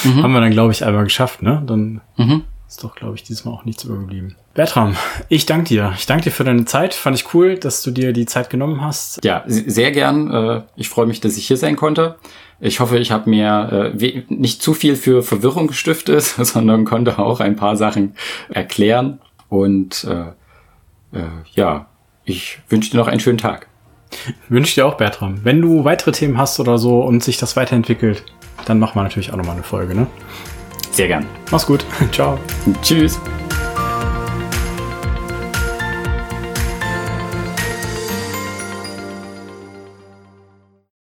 Speaker 1: Mhm. haben wir dann, glaube ich, einmal geschafft, ne? Dann mhm. Ist doch, glaube ich, diesmal auch nichts übergeblieben. Bertram, ich danke dir. Ich danke dir für deine Zeit. Fand ich cool, dass du dir die Zeit genommen hast.
Speaker 2: Ja, sehr gern. Äh, ich freue mich, dass ich hier sein konnte. Ich hoffe, ich habe mir äh, nicht zu viel für Verwirrung gestiftet, sondern konnte auch ein paar Sachen erklären. Und äh, äh, ja, ich wünsche dir noch einen schönen Tag.
Speaker 1: Wünsche dir auch, Bertram. Wenn du weitere Themen hast oder so und sich das weiterentwickelt, dann machen wir natürlich auch nochmal eine Folge, ne?
Speaker 2: Sehr gern.
Speaker 1: Mach's gut. Ciao.
Speaker 2: Tschüss.